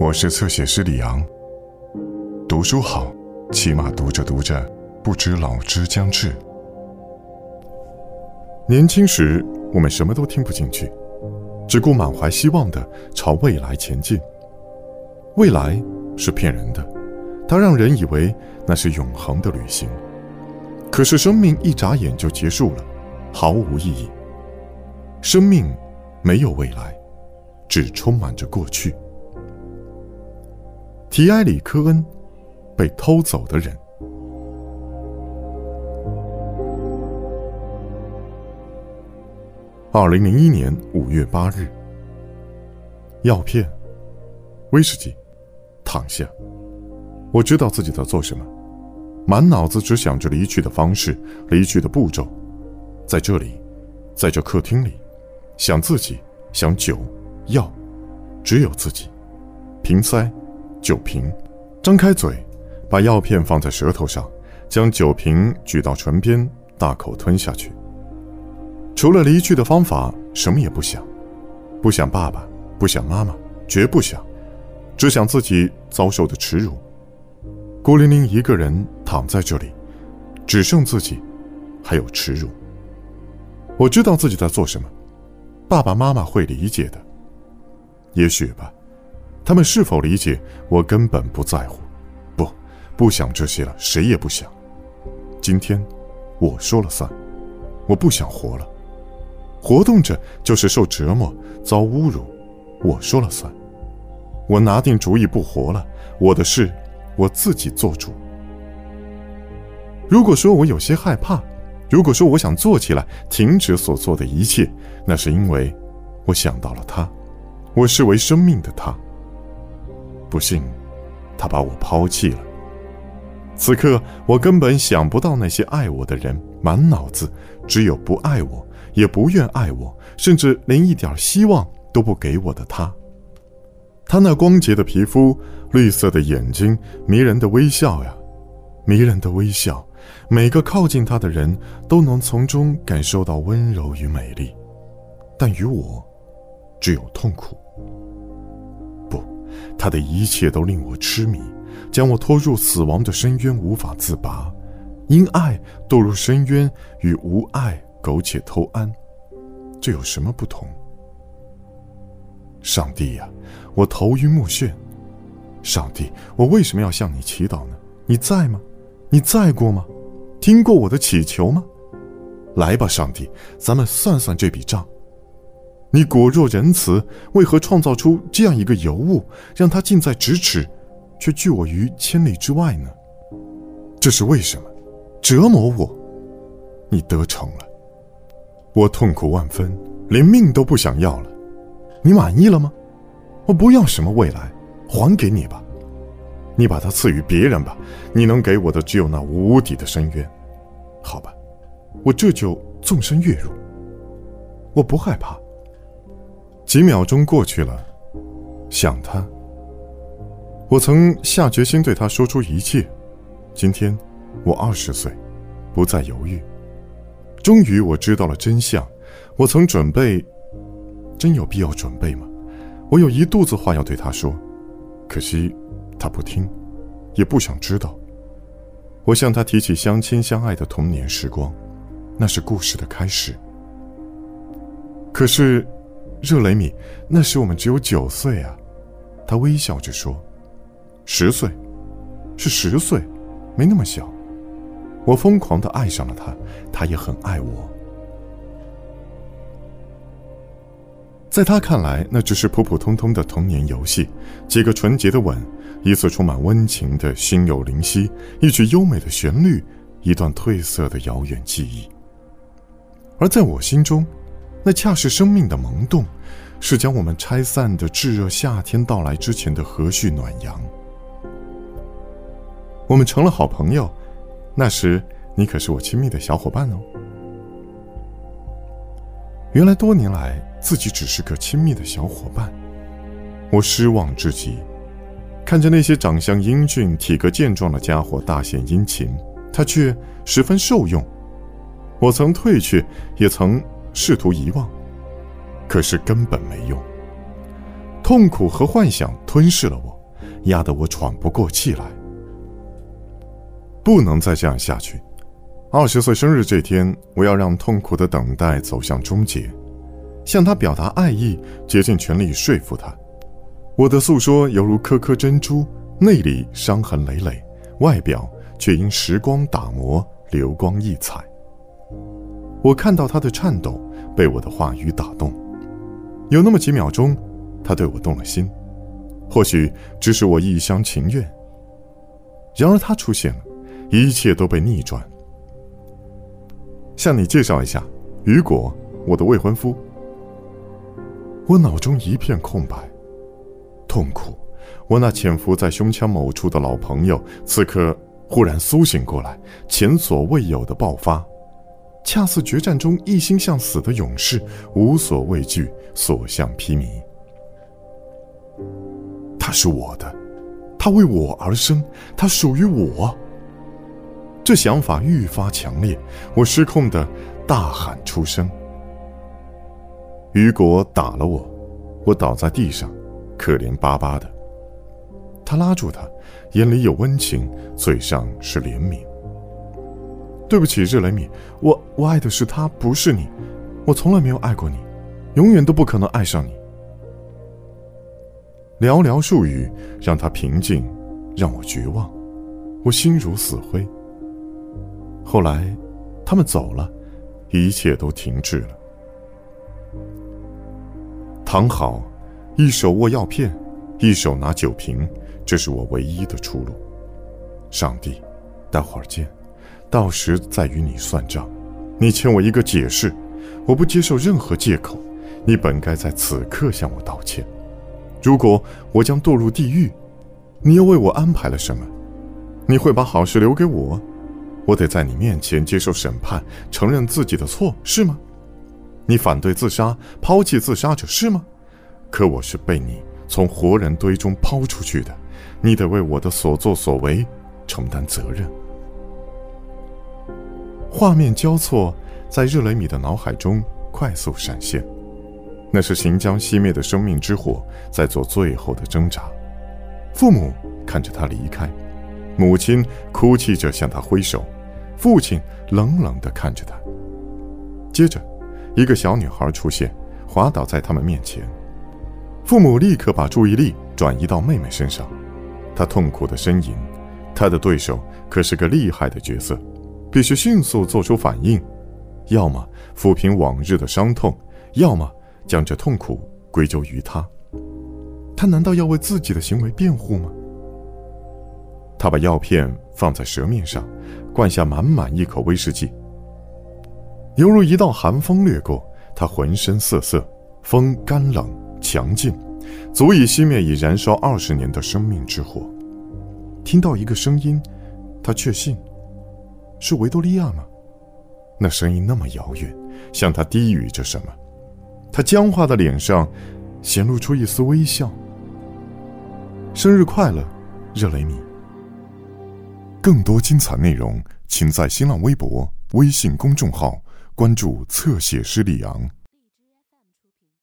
我是侧写师李昂。读书好，起码读着读着，不知老之将至。年轻时，我们什么都听不进去，只顾满怀希望的朝未来前进。未来是骗人的，它让人以为那是永恒的旅行。可是生命一眨眼就结束了，毫无意义。生命没有未来，只充满着过去。提埃里科恩，被偷走的人。二零零一年五月八日，药片，威士忌，躺下。我知道自己在做什么，满脑子只想着离去的方式、离去的步骤。在这里，在这客厅里，想自己，想酒，药，只有自己。瓶塞，酒瓶，张开嘴，把药片放在舌头上，将酒瓶举到唇边，大口吞下去。除了离去的方法，什么也不想，不想爸爸，不想妈妈，绝不想，只想自己遭受的耻辱。孤零零一个人躺在这里，只剩自己，还有耻辱。我知道自己在做什么，爸爸妈妈会理解的，也许吧。他们是否理解，我根本不在乎。不，不想这些了，谁也不想。今天，我说了算，我不想活了。活动着就是受折磨、遭侮辱，我说了算。我拿定主意不活了，我的事我自己做主。如果说我有些害怕，如果说我想做起来，停止所做的一切，那是因为我想到了他，我视为生命的他。不幸，他把我抛弃了。此刻我根本想不到那些爱我的人，满脑子只有不爱我。也不愿爱我，甚至连一点希望都不给我的他。他那光洁的皮肤、绿色的眼睛、迷人的微笑呀，迷人的微笑，每个靠近他的人都能从中感受到温柔与美丽。但与我，只有痛苦。他的一切都令我痴迷，将我拖入死亡的深渊，无法自拔。因爱堕入深渊，与无爱。苟且偷安，这有什么不同？上帝呀，我头晕目眩。上帝，我为什么要向你祈祷呢？你在吗？你在过吗？听过我的祈求吗？来吧，上帝，咱们算算这笔账。你果若仁慈，为何创造出这样一个尤物，让它近在咫尺，却拒我于千里之外呢？这是为什么？折磨我，你得逞了。我痛苦万分，连命都不想要了。你满意了吗？我不要什么未来，还给你吧。你把它赐予别人吧。你能给我的只有那无底的深渊。好吧，我这就纵身跃入。我不害怕。几秒钟过去了，想他。我曾下决心对他说出一切。今天，我二十岁，不再犹豫。终于我知道了真相，我曾准备，真有必要准备吗？我有一肚子话要对他说，可惜他不听，也不想知道。我向他提起相亲相爱的童年时光，那是故事的开始。可是，热雷米，那时我们只有九岁啊。他微笑着说：“十岁，是十岁，没那么小。”我疯狂的爱上了他，他也很爱我。在他看来，那只是普普通通的童年游戏，几个纯洁的吻，一次充满温情的心有灵犀，一曲优美的旋律，一段褪色的遥远记忆。而在我心中，那恰是生命的萌动，是将我们拆散的炙热夏天到来之前的和煦暖阳。我们成了好朋友。那时，你可是我亲密的小伙伴哦。原来多年来，自己只是个亲密的小伙伴，我失望至极。看着那些长相英俊、体格健壮的家伙大献殷勤，他却十分受用。我曾退却，也曾试图遗忘，可是根本没用。痛苦和幻想吞噬了我，压得我喘不过气来。不能再这样下去。二十岁生日这天，我要让痛苦的等待走向终结，向他表达爱意，竭尽全力说服他。我的诉说犹如颗颗珍珠，内里伤痕累累，外表却因时光打磨，流光溢彩。我看到他的颤抖，被我的话语打动。有那么几秒钟，他对我动了心，或许只是我一厢情愿。然而他出现了，一切都被逆转。向你介绍一下，雨果，我的未婚夫。我脑中一片空白。痛苦，我那潜伏在胸腔某处的老朋友，此刻忽然苏醒过来，前所未有的爆发，恰似决战中一心向死的勇士，无所畏惧，所向披靡。他是我的，他为我而生，他属于我。这想法愈发强烈，我失控的大喊出声。雨果打了我，我倒在地上。可怜巴巴的，他拉住他，眼里有温情，嘴上是怜悯。对不起，热雷米，我我爱的是他，不是你。我从来没有爱过你，永远都不可能爱上你。寥寥数语让他平静，让我绝望，我心如死灰。后来，他们走了，一切都停滞了。躺好。一手握药片，一手拿酒瓶，这是我唯一的出路。上帝，待会儿见，到时再与你算账。你欠我一个解释，我不接受任何借口。你本该在此刻向我道歉。如果我将堕入地狱，你又为我安排了什么？你会把好事留给我？我得在你面前接受审判，承认自己的错，是吗？你反对自杀，抛弃自杀者，是吗？可我是被你从活人堆中抛出去的，你得为我的所作所为承担责任。画面交错，在热雷米的脑海中快速闪现，那是行将熄灭的生命之火在做最后的挣扎。父母看着他离开，母亲哭泣着向他挥手，父亲冷冷地看着他。接着，一个小女孩出现，滑倒在他们面前。父母立刻把注意力转移到妹妹身上，她痛苦的呻吟。她的对手可是个厉害的角色，必须迅速做出反应，要么抚平往日的伤痛，要么将这痛苦归咎于他。他难道要为自己的行为辩护吗？他把药片放在舌面上，灌下满满一口威士忌，犹如一道寒风掠过，他浑身瑟瑟，风干冷。强劲，足以熄灭已燃烧二十年的生命之火。听到一个声音，他确信，是维多利亚吗？那声音那么遥远，向他低语着什么。他僵化的脸上显露出一丝微笑。生日快乐，热雷米。更多精彩内容，请在新浪微博、微信公众号关注“侧写师李昂”。